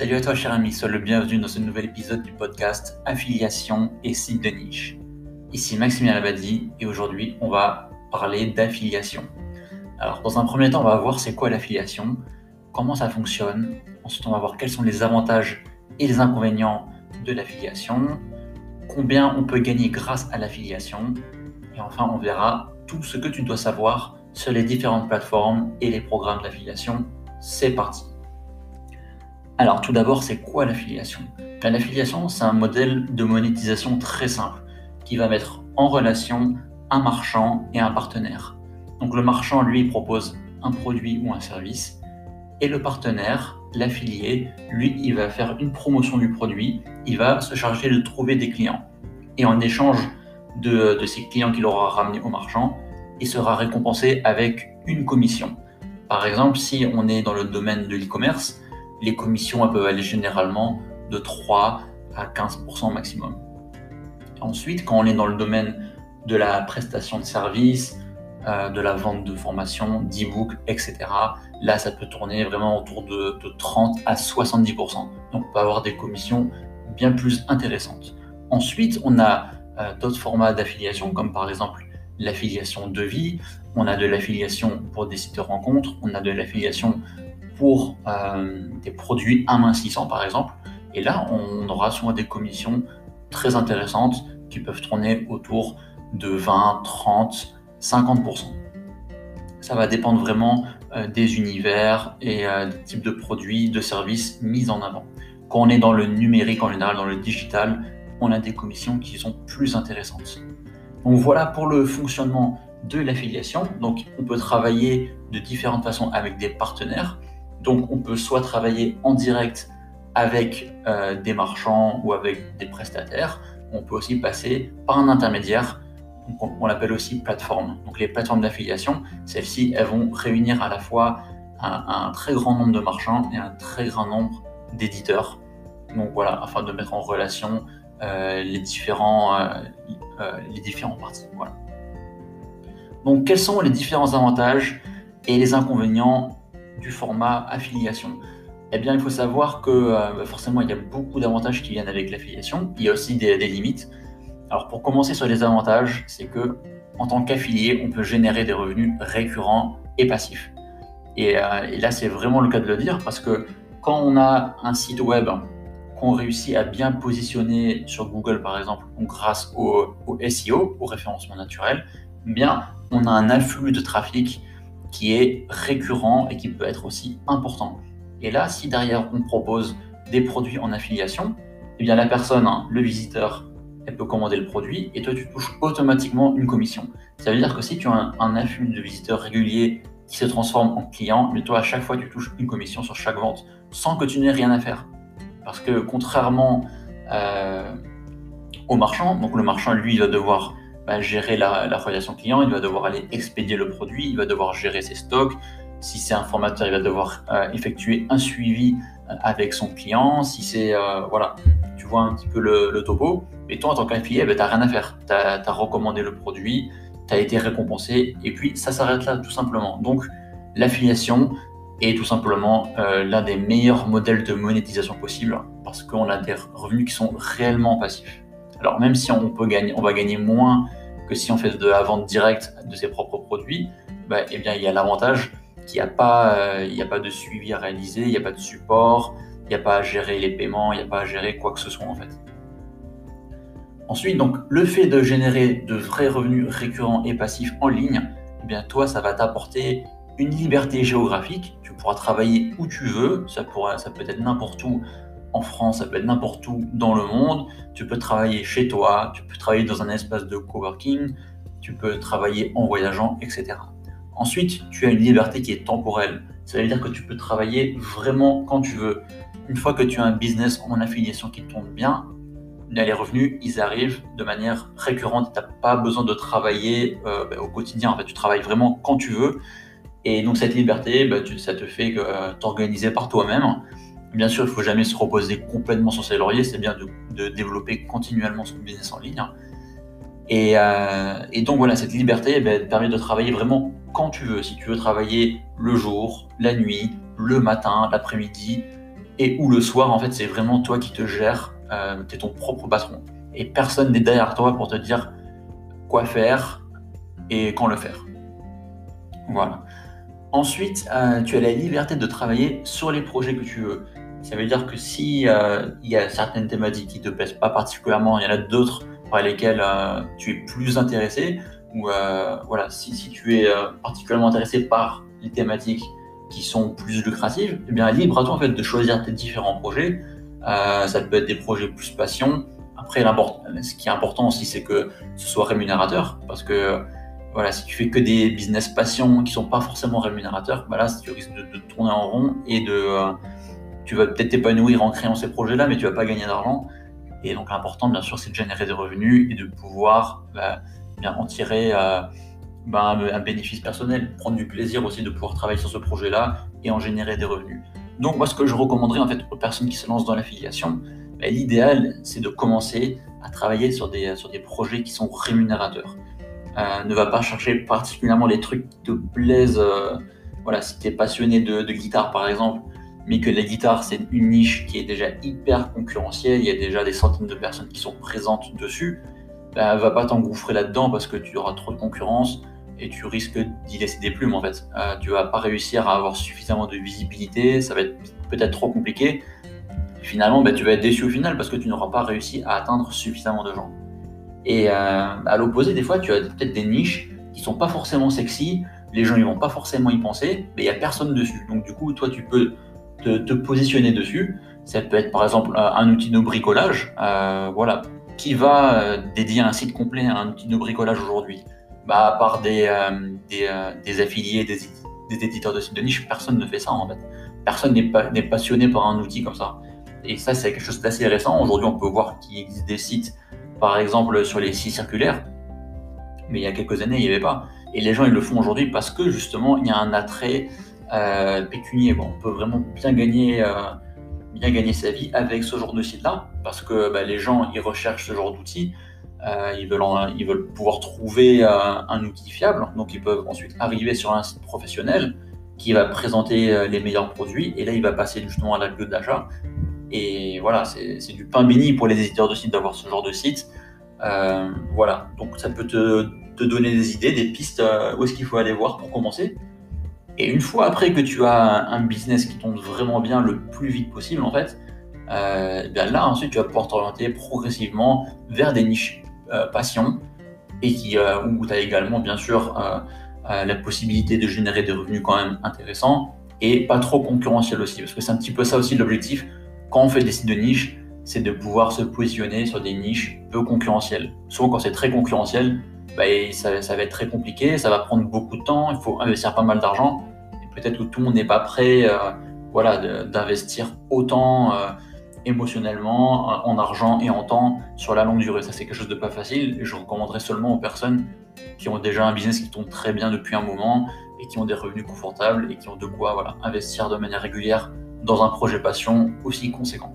Salut à toi cher ami, sois le bienvenu dans ce nouvel épisode du podcast Affiliation et site de niche. Ici Maximilien Labadie et aujourd'hui on va parler d'affiliation. Alors dans un premier temps on va voir c'est quoi l'affiliation, comment ça fonctionne, ensuite on va voir quels sont les avantages et les inconvénients de l'affiliation, combien on peut gagner grâce à l'affiliation et enfin on verra tout ce que tu dois savoir sur les différentes plateformes et les programmes d'affiliation. C'est parti alors tout d'abord, c'est quoi l'affiliation? L'affiliation, c'est un modèle de monétisation très simple qui va mettre en relation un marchand et un partenaire. Donc le marchand, lui, propose un produit ou un service et le partenaire, l'affilié, lui, il va faire une promotion du produit, il va se charger de trouver des clients. Et en échange de, de ces clients qu'il aura ramenés au marchand, il sera récompensé avec une commission. Par exemple, si on est dans le domaine de l'e-commerce, les commissions peuvent aller généralement de 3 à 15% maximum. Ensuite, quand on est dans le domaine de la prestation de services, euh, de la vente de formation, d'e-book, etc., là, ça peut tourner vraiment autour de, 30 à 70%. Donc, on peut avoir des commissions bien plus intéressantes. Ensuite, on a euh, d'autres formats d'affiliation, comme par exemple l'affiliation de vie, on a de l'affiliation pour des sites de rencontres, on a de l'affiliation pour euh, des produits amincissants par exemple. Et là, on aura souvent des commissions très intéressantes qui peuvent tourner autour de 20, 30, 50%. Ça va dépendre vraiment euh, des univers et euh, des types de produits, de services mis en avant. Quand on est dans le numérique en général, dans le digital, on a des commissions qui sont plus intéressantes. Donc voilà pour le fonctionnement de l'affiliation. Donc on peut travailler de différentes façons avec des partenaires. Donc on peut soit travailler en direct avec euh, des marchands ou avec des prestataires, on peut aussi passer par un intermédiaire, on, l'appelle aussi plateforme. Donc les plateformes d'affiliation, celles-ci, elles vont réunir à la fois un, très grand nombre de marchands et un très grand nombre d'éditeurs. Donc voilà, afin de mettre en relation euh, les, différents, euh, les différents parties. Donc quels sont les différents avantages et les inconvénients du format affiliation Eh bien, il faut savoir que euh, bah, forcément, il y a beaucoup d'avantages qui viennent avec l'affiliation. Il y a aussi des, limites. Alors, pour commencer sur les avantages, c'est que en tant qu'affilié, on peut générer des revenus récurrents et passifs. Et, euh, là, c'est vraiment le cas de le dire parce que quand on a un site web qu'on réussit à bien positionner sur Google, par exemple, grâce au, au SEO, au référencement naturel, eh bien, on a un afflux de trafic qui est récurrent et qui peut être aussi important. Et là, si derrière on propose des produits en affiliation, eh bien la personne, hein, le visiteur, elle peut commander le produit et toi tu touches automatiquement une commission. Ça veut dire que si tu as un, afflux de visiteurs réguliers qui se transforme en client, mais toi à chaque fois tu touches une commission sur chaque vente sans que tu n'aies rien à faire. Parce que contrairement euh, au marchand, donc le marchand lui il va devoir gérer la, relation client, il va devoir aller expédier le produit, il va devoir gérer ses stocks. Si c'est un formateur, il va devoir euh, effectuer un suivi euh, avec son client. Si c'est, euh, voilà, tu vois un petit peu le, topo. Et toi, en tant qu'affilié, ben, tu n'as rien à faire. Tu as, recommandé le produit, tu as été récompensé, et puis ça s'arrête là, tout simplement. Donc, l'affiliation est tout simplement l'un des meilleurs modèles de monétisation possible parce qu'on a des revenus qui sont réellement passifs. Alors, même si on, peut gagner, on va gagner moins que si on fait de la vente directe de ses propres produits, bah, eh bien, il y a l'avantage qu'il n'y a, pas, euh, a pas de suivi à réaliser, il n'y a pas de support, il n'y a pas à gérer les paiements, il n'y a pas à gérer quoi que ce soit en fait. Ensuite, donc, le fait de générer de vrais revenus récurrents et passifs en ligne, eh bien, toi, ça va t'apporter une liberté géographique. Tu pourras travailler où tu veux, ça, pourra, ça peut être n'importe où en France, ça peut être n'importe où dans le monde. Tu peux travailler chez toi, tu peux travailler dans un espace de coworking, tu peux travailler en voyageant, etc. Ensuite, tu as une liberté qui est temporelle. Ça veut dire que tu peux travailler vraiment quand tu veux. Une fois que tu as un business en affiliation qui tourne bien, les revenus, ils arrivent de manière récurrente. Tu n'as pas besoin de travailler euh, ben, au quotidien. En fait, tu travailles vraiment quand tu veux. Et donc, cette liberté, ben, ça te fait euh, t'organiser par toi-même. Bien sûr, il ne faut jamais se reposer complètement sur ses lauriers, c'est bien de, développer continuellement son business en ligne. Euh, et, donc voilà, cette liberté eh ben, permet de travailler vraiment quand tu veux. Si tu veux travailler le jour, la nuit, le matin, l'après-midi, et où le soir, en fait, c'est vraiment toi qui te gères, euh, tu es ton propre patron. Et personne n'est derrière toi pour te dire quoi faire et quand le faire. Voilà. Ensuite, euh, tu as la liberté de travailler sur les projets que tu veux. Ça veut dire que si euh, il y a certaines thématiques qui te plaisent pas particulièrement, il y en a d'autres par lesquelles euh, tu es plus intéressé, ou voilà, si, si, tu es particulièrement intéressé par les thématiques qui sont plus lucratives, eh bien libre à toi en fait de choisir tes différents projets. ça peut être des projets plus passion. Après, ce qui est important aussi, c'est que ce soit rémunérateur, parce que voilà, si tu fais que des business passion qui sont pas forcément rémunérateurs, bah là, tu risques de, tourner en rond et de, euh, tu vas peut-être t'épanouir en créant ces projets-là, mais tu vas pas gagner d'argent. Et donc l'important, bien sûr, c'est de générer des revenus et de pouvoir bah, bien en tirer euh, bah, un, bénéfice personnel, prendre du plaisir aussi de pouvoir travailler sur ce projet-là et en générer des revenus. Donc moi, ce que je recommanderais en fait aux personnes qui se lancent dans l'affiliation, bah, l'idéal, c'est de commencer à travailler sur des, sur des projets qui sont rémunérateurs. Euh, ne va pas chercher particulièrement les trucs qui te plaisent. Euh, voilà, si tu es passionné de, guitare par exemple, mais que la guitare c'est une niche qui est déjà hyper concurrentielle, il y a déjà des centaines de personnes qui sont présentes dessus, bah, va pas t'engouffrer là-dedans parce que tu auras trop de concurrence et tu risques d'y laisser des plumes en fait. Euh, tu vas pas réussir à avoir suffisamment de visibilité, ça va être peut-être trop compliqué. finalement, bah, tu vas être déçu au final parce que tu n'auras pas réussi à atteindre suffisamment de gens. Et euh, à l'opposé, des fois, tu as peut-être des niches qui sont pas forcément sexy, les gens ils vont pas forcément y penser, mais il y a personne dessus. Donc du coup, toi, tu peux te, positionner dessus. Ça peut être par exemple un outil de bricolage, euh, voilà, qui va euh, dédier un site complet à un outil de bricolage aujourd'hui. Bah, à part des, des, affiliés, des, des, éditeurs de sites de niche, personne ne fait ça en fait. Personne n'est passionné par un outil comme ça. Et ça, c'est quelque chose d'assez récent. Aujourd'hui, on peut voir qu'il existe des sites par exemple sur les sites circulaires, mais il y a quelques années, il n'y avait pas. Et les gens, ils le font aujourd'hui parce que justement, il y a un attrait euh, pécunier. Bon, on peut vraiment bien gagner, euh, bien gagner sa vie avec ce genre de site-là, parce que bah, les gens, ils recherchent ce genre d'outils. Euh, ils, veulent ils veulent pouvoir trouver un outil fiable, donc ils peuvent ensuite arriver sur un site professionnel qui va présenter les meilleurs produits, et là il va passer justement à la queue d'achat, et voilà, c'est du pain béni pour les éditeurs de sites d'avoir ce genre de site. Voilà, donc ça peut te, donner des idées, des pistes, où est-ce qu'il faut aller voir pour commencer. Et une fois après que tu as un business qui tombe vraiment bien le plus vite possible, en fait, euh, bien là, ensuite, tu vas pouvoir t'orienter progressivement vers des niches passion et qui, où tu as également, bien sûr, la possibilité de générer des revenus quand même intéressants et pas trop concurrentiels aussi, parce que c'est un petit peu ça aussi l'objectif quand on fait des sites de niche, c'est de pouvoir se positionner sur des niches peu concurrentielles. Souvent, quand c'est très concurrentiel, bah, ça, va être très compliqué, ça va prendre beaucoup de temps, il faut investir pas mal d'argent. Et peut-être que tout le monde n'est pas prêt euh, voilà, d'investir autant euh, émotionnellement, euh, en argent et en temps sur la longue durée. Ça, c'est quelque chose de pas facile et je recommanderais seulement aux personnes qui ont déjà un business qui tourne très bien depuis un moment et qui ont des revenus confortables et qui ont de quoi voilà, investir de manière régulière dans un projet passion aussi conséquent.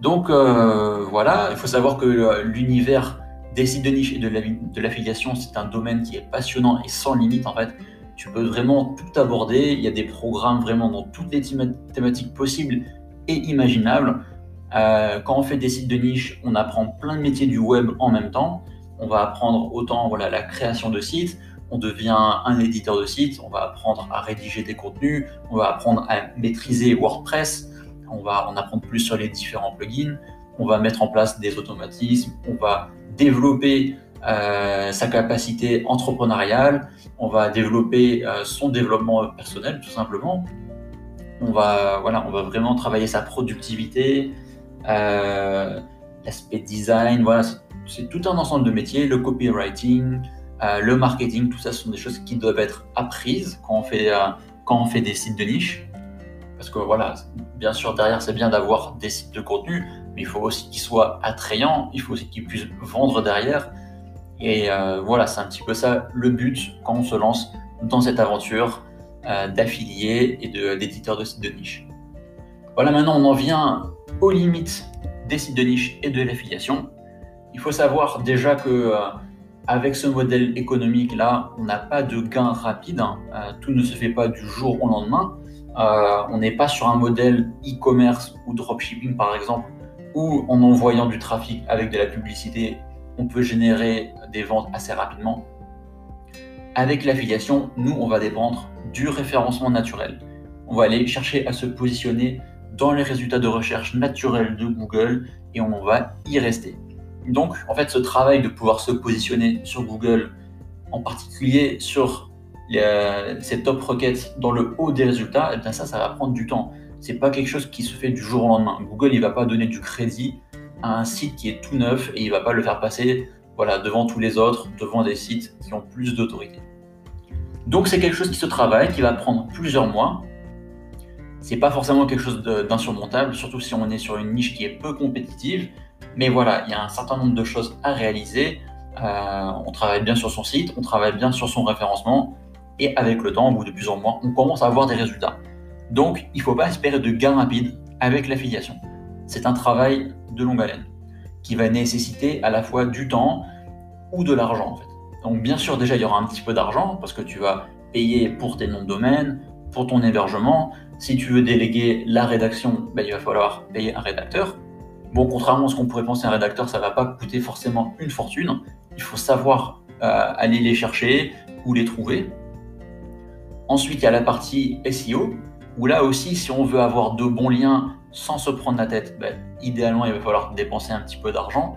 Donc voilà, il faut savoir que l'univers des sites de niche et de l'affiliation, c'est un domaine qui est passionnant et sans limite en fait. Tu peux vraiment tout aborder, il y a des programmes vraiment dans toutes les thématiques possibles et imaginables. Euh, quand on fait des sites de niche, on apprend plein de métiers du web en même temps. On va apprendre autant voilà, la création de sites, on devient un éditeur de site, on va apprendre à rédiger des contenus, on va apprendre à maîtriser WordPress, on va en apprendre plus sur les différents plugins, on va mettre en place des automatismes, on va développer euh, sa capacité entrepreneuriale, on va développer euh, son développement personnel tout simplement. On va, voilà, on va vraiment travailler sa productivité, euh, l'aspect design, voilà, c'est tout un ensemble de métiers, le copywriting, le marketing, tout ça, ce sont des choses qui doivent être apprises quand on fait, quand on fait des sites de niche. Parce que voilà, bien sûr, derrière, c'est bien d'avoir des sites de contenu, mais il faut aussi qu'ils soient attrayants, il faut aussi qu'ils puissent vendre derrière. Et euh, voilà, c'est un petit peu ça le but quand on se lance dans cette aventure d'affiliés et d'éditeurs de, sites de niche. Voilà, maintenant on en vient aux limites des sites de niche et de l'affiliation. Il faut savoir déjà que avec ce modèle économique-là, on n'a pas de gain rapide. Hein. Euh, tout ne se fait pas du jour au lendemain. Euh, on n'est pas sur un modèle e-commerce ou dropshipping par exemple, où en envoyant du trafic avec de la publicité, on peut générer des ventes assez rapidement. Avec l'affiliation, nous, on va dépendre du référencement naturel. On va aller chercher à se positionner dans les résultats de recherche naturels de Google et on va y rester. Donc, en fait, ce travail de pouvoir se positionner sur Google, en particulier sur ces top requêtes dans le haut des résultats, eh bien ça, ça va prendre du temps. C'est pas quelque chose qui se fait du jour au lendemain. Google, il va pas donner du crédit à un site qui est tout neuf et il va pas le faire passer voilà, devant tous les autres, devant des sites qui ont plus d'autorité. Donc c'est quelque chose qui se travaille, qui va prendre plusieurs mois. C'est pas forcément quelque chose d'insurmontable, surtout si on est sur une niche qui est peu compétitive. Mais voilà, il y a un certain nombre de choses à réaliser. Euh, on travaille bien sur son site, on travaille bien sur son référencement, et avec le temps, au bout de plusieurs mois, on commence à avoir des résultats. Donc, il ne faut pas espérer de gains rapides avec l'affiliation. C'est un travail de longue haleine qui va nécessiter à la fois du temps ou de l'argent en fait. Donc bien sûr déjà il y aura un petit peu d'argent parce que tu vas payer pour tes noms de domaine, pour ton hébergement. Si tu veux déléguer la rédaction, ben, il va falloir payer un rédacteur. Bon, contrairement à ce qu'on pourrait penser, un rédacteur, ça va pas coûter forcément une fortune. Il faut savoir euh, aller les chercher ou les trouver. Ensuite, il y a la partie SEO, où là aussi, si on veut avoir de bons liens sans se prendre la tête, ben, idéalement, il va falloir dépenser un petit peu d'argent.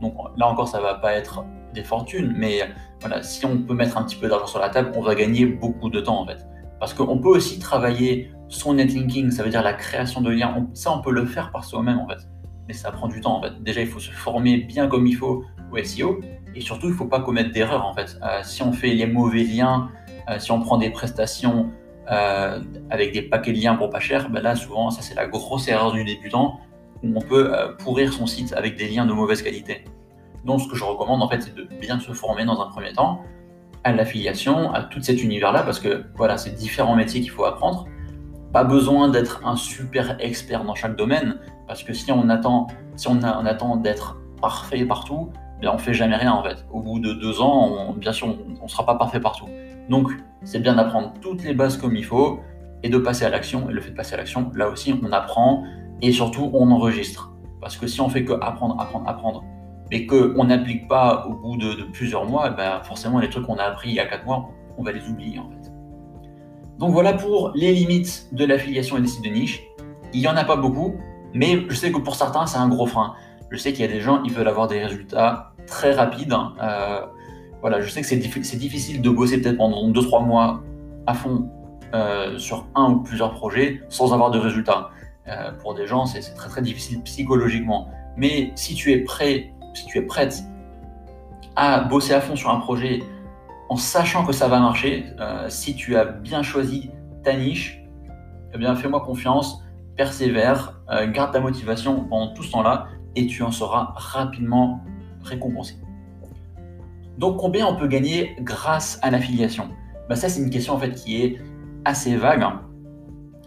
Donc là encore, ça va pas être des fortunes, mais voilà, si on peut mettre un petit peu d'argent sur la table, on va gagner beaucoup de temps en fait. Parce qu'on peut aussi travailler son netlinking, ça veut dire la création de liens. ça, on peut le faire par soi-même en fait. Mais ça prend du temps en fait. Déjà, il faut se former bien comme il faut au SEO. Et surtout, il ne faut pas commettre d'erreurs en fait. Euh, si on fait les mauvais liens, euh, si on prend des prestations euh, avec des paquets de liens pour pas cher, ben là souvent ça c'est la grosse erreur du débutant où on peut euh, pourrir son site avec des liens de mauvaise qualité. Donc ce que je recommande en fait c'est de bien se former dans un premier temps à l'affiliation, à tout cet univers-là parce que voilà c'est différents métiers qu'il faut apprendre. Pas besoin d'être un super expert dans chaque domaine parce que si on attend, si on, attend d'être parfait partout, ben on fait jamais rien en fait. Au bout de deux ans, bien sûr, on ne sera pas parfait partout. Donc, c'est bien d'apprendre toutes les bases comme il faut et de passer à l'action. Et le fait de passer à l'action, là aussi, on apprend et surtout, on enregistre. Parce que si on fait que apprendre, apprendre, apprendre, mais qu'on n'applique pas au bout de, plusieurs mois, eh ben forcément, les trucs qu'on a appris il y a quatre mois, on va les oublier en fait. Donc voilà pour les limites de l'affiliation et des sites de niche. Il n'y en a pas beaucoup, mais je sais que pour certains, c'est un gros frein. Je sais qu'il y a des gens, ils veulent avoir des résultats très rapides. Hein. Euh, voilà, je sais que c'est difficile de bosser peut-être pendant 2-3 mois à fond euh, sur un ou plusieurs projets sans avoir de résultats. Euh, pour des gens, c'est très très difficile psychologiquement. Mais si tu es prêt, si tu es prête à bosser à fond sur un projet en sachant que ça va marcher, euh, si tu as bien choisi ta niche, eh bien fais-moi confiance, persévère, garde ta motivation pendant tout ce temps-là et tu en seras rapidement récompensé. Donc combien on peut gagner grâce à l'affiliation? Bah, Ça c'est une question en fait qui est assez vague.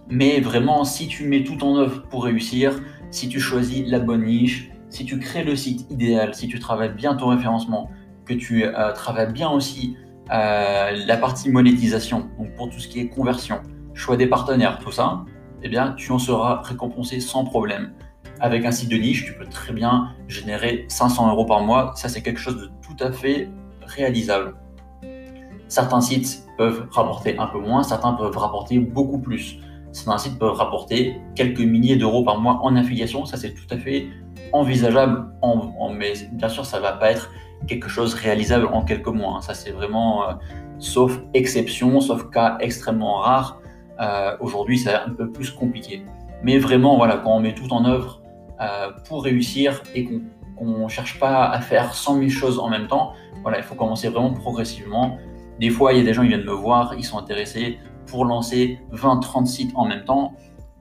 Mais vraiment, si tu mets tout en œuvre pour réussir, si tu choisis la bonne niche, si tu crées le site idéal, si tu travailles bien ton référencement, que tu euh, travailles bien aussi euh, la partie monétisation, donc pour tout ce qui est conversion, choix des partenaires, tout ça, eh bien, tu en seras récompensé sans problème. Avec un site de niche, tu peux très bien générer 500 euros par mois. Ça, c'est quelque chose de tout à fait réalisable. Certains sites peuvent rapporter un peu moins, certains peuvent rapporter beaucoup plus. Certains sites peuvent rapporter quelques milliers d'euros par mois en affiliation, ça c'est tout à fait envisageable, en, mais bien sûr ça ne va pas être quelque chose réalisable en quelques mois. Hein. Ça c'est vraiment, euh, sauf exception, sauf cas extrêmement rare. Euh, aujourd'hui c'est un peu plus compliqué. Mais vraiment, voilà, quand on met tout en œuvre euh, pour réussir et qu'on ne cherche pas à faire 100 000 choses en même temps, voilà, il faut commencer vraiment progressivement. Des fois, il y a des gens qui viennent me voir, ils sont intéressés pour lancer 20-30 sites en même temps.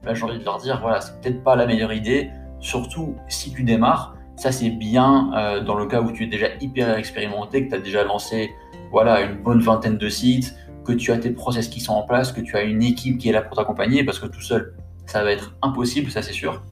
Là, j'ai envie de leur dire, voilà, c'est peut-être pas la meilleure idée, surtout si tu démarres. Ça, c'est bien euh, dans le cas où tu es déjà hyper expérimenté, que tu as déjà lancé voilà, une bonne vingtaine de sites, que tu as tes process qui sont en place, que tu as une équipe qui est là pour t'accompagner, parce que tout seul, ça va être impossible, ça c'est sûr.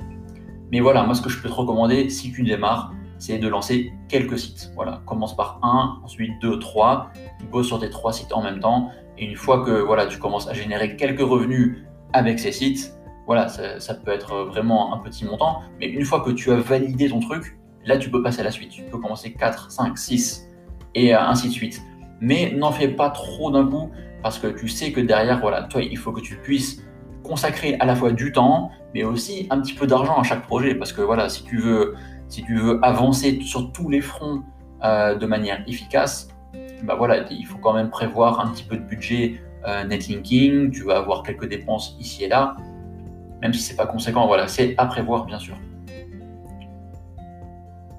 Mais voilà, moi, ce que je peux te recommander, si tu démarres, c'est de lancer quelques sites. Voilà, commence par un, ensuite deux, trois, bosse sur tes trois sites en même temps. Et une fois que voilà, tu commences à générer quelques revenus avec ces sites, voilà, ça, peut être vraiment un petit montant, mais une fois que tu as validé ton truc, là tu peux passer à la suite. Tu peux commencer 4, 5, 6 et ainsi de suite. Mais n'en fais pas trop d'un coup parce que tu sais que derrière, voilà, toi, il faut que tu puisses consacrer à la fois du temps, mais aussi un petit peu d'argent à chaque projet. Parce que voilà, si tu veux, si tu veux avancer sur tous les fronts euh, de manière efficace, bah voilà, il faut quand même prévoir un petit peu de budget euh, netlinking. Tu vas avoir quelques dépenses ici et là même si c'est pas conséquent, voilà, c'est à prévoir bien sûr.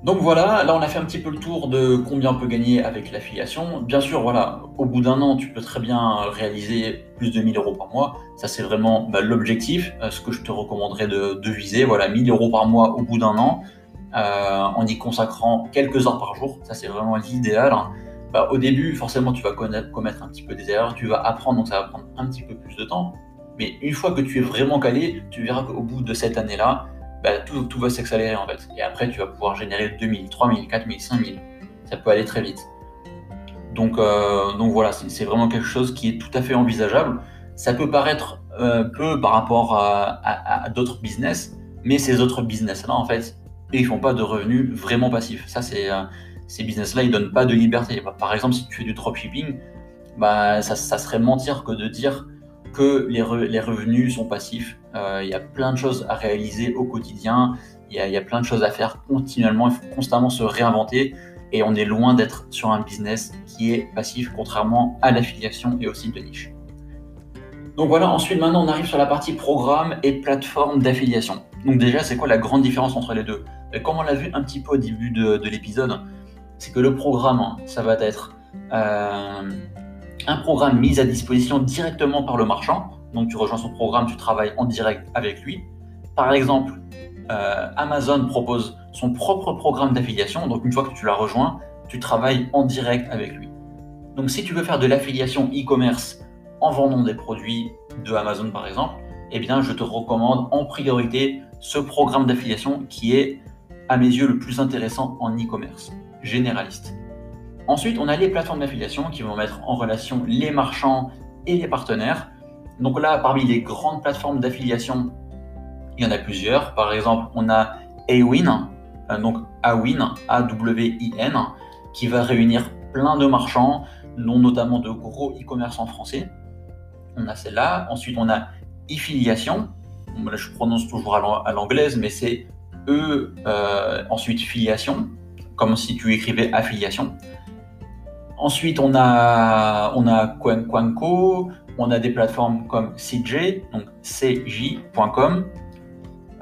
Donc voilà, là on a fait un petit peu le tour de combien on peut gagner avec l'affiliation. Bien sûr, voilà, au bout d'un an, tu peux très bien réaliser plus de 1000 euros par mois. Ça c'est vraiment bah, l'objectif, euh, ce que je te recommanderais de, viser. Voilà, 1000 euros par mois au bout d'un an, euh, en y consacrant quelques heures par jour. Ça c'est vraiment l'idéal. Bah, au début, forcément, tu vas commettre un petit peu des erreurs, tu vas apprendre, donc ça va prendre un petit peu plus de temps. Mais une fois que tu es vraiment calé, tu verras qu'au bout de cette année-là, bah, tout, va s'accélérer en fait. Et après, tu vas pouvoir générer 2000, 3000, 4000, 5000. Ça peut aller très vite. Donc, euh, donc voilà, c'est vraiment quelque chose qui est tout à fait envisageable. Ça peut paraître euh, peu par rapport à, d'autres business, mais ces autres business-là, en fait, ils font pas de revenus vraiment passifs. Ça, c'est euh, ces business-là, ils donnent pas de liberté. Par exemple, si tu fais du dropshipping, bah, ça, ça serait mentir que de dire que les, revenus sont passifs. Euh, il y a plein de choses à réaliser au quotidien. Il y, a plein de choses à faire continuellement. Il faut constamment se réinventer. Et on est loin d'être sur un business qui est passif, contrairement à l'affiliation et aussi de niche. Donc voilà, ensuite maintenant on arrive sur la partie programme et plateforme d'affiliation. Donc déjà, c'est quoi la grande différence entre les deux? Comme on l'a vu un petit peu au début de, l'épisode, c'est que le programme, ça va être euh, un programme mis à disposition directement par le marchand. Donc tu rejoins son programme, tu travailles en direct avec lui. Par exemple, euh, Amazon propose son propre programme d'affiliation. Donc une fois que tu l'as rejoint, tu travailles en direct avec lui. Donc si tu veux faire de l'affiliation e-commerce en vendant des produits de Amazon par exemple, eh bien je te recommande en priorité ce programme d'affiliation qui est à mes yeux le plus intéressant en e-commerce généraliste. Ensuite, on a les plateformes d'affiliation qui vont mettre en relation les marchands et les partenaires. Donc là, parmi les grandes plateformes d'affiliation, il y en a plusieurs. Par exemple, on a Awin, euh, donc Awin, A-W-I-N, qui va réunir plein de marchands, dont notamment de gros e-commerce en français. On a celle-là. Ensuite, on a Affiliation. Là, je prononce toujours à l'anglaise, mais c'est E, euh, ensuite filiation, comme si tu écrivais affiliation. Ensuite, on a, on a on a des plateformes comme CJ, donc cj.com.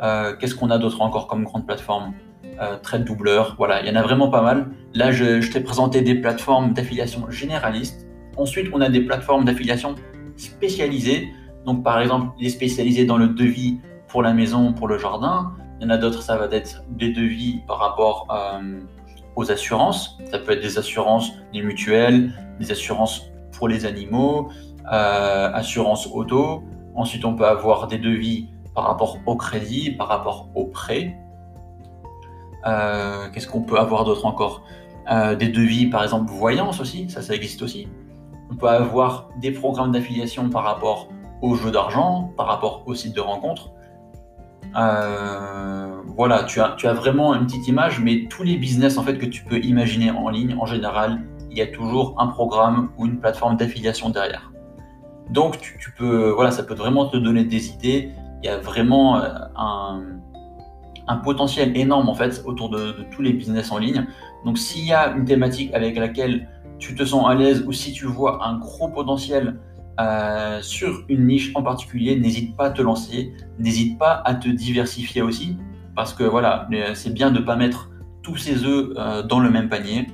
Euh, qu'est-ce qu'on a d'autre encore comme grande plateforme? Euh, Trade doubleur, voilà, il y en a vraiment pas mal. Là, je, t'ai présenté des plateformes d'affiliation généralistes. Ensuite, on a des plateformes d'affiliation spécialisées. Donc, par exemple, les spécialisées dans le devis pour la maison, pour le jardin. Il y en a d'autres, ça va être des devis par rapport. Euh, aux assurances. Ça peut être des assurances, des mutuelles, des assurances pour les animaux, euh, assurance auto. Ensuite, on peut avoir des devis par rapport au crédit, par rapport au prêt. Euh, qu'est-ce qu'on peut avoir d'autre encore? Euh, Des devis, par exemple, voyance aussi, ça, ça existe aussi. On peut avoir des programmes d'affiliation par rapport aux jeux d'argent, par rapport aux sites de rencontres. Euh, voilà, tu as, vraiment une petite image, mais tous les business en fait que tu peux imaginer en ligne, en général, il y a toujours un programme ou une plateforme d'affiliation derrière. Donc tu, peux, voilà, ça peut vraiment te donner des idées. Il y a vraiment euh, un, un potentiel énorme en fait autour de, de, tous les business en ligne. Donc s'il y a une thématique avec laquelle tu te sens à l'aise ou si tu vois un gros potentiel euh, sur une niche en particulier, n'hésite pas à te lancer, n'hésite pas à te diversifier aussi, parce que voilà, euh, c'est bien de ne pas mettre tous ses œufs euh, dans le même panier.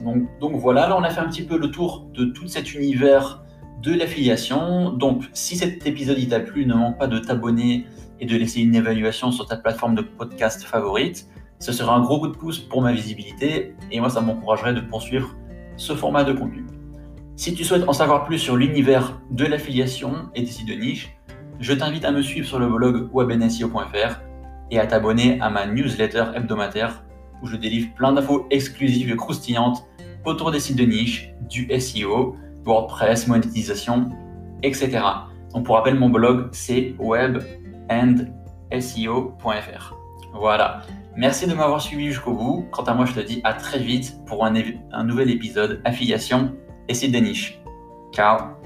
Donc, donc, voilà, là on a fait un petit peu le tour de tout cet univers de l'affiliation. Donc si cet épisode t'a plu, ne manque pas de t'abonner et de laisser une évaluation sur ta plateforme de podcast favorite. Ce sera un gros coup de pouce pour ma visibilité et moi ça m'encouragerait de poursuivre ce format de contenu. Si tu souhaites en savoir plus sur l'univers de l'affiliation et des sites de niche, je t'invite à me suivre sur le blog webnsio.fr et à t'abonner à ma newsletter hebdomadaire où je délivre plein d'infos exclusives et croustillantes autour des sites de niche, du SEO, WordPress, monétisation, etc. Donc pour rappel, mon blog, c'est webandseo.fr. Voilà. Merci de m'avoir suivi jusqu'au bout. Quant à moi, je te dis à très vite pour un, un nouvel épisode affiliation et de niche. Ciao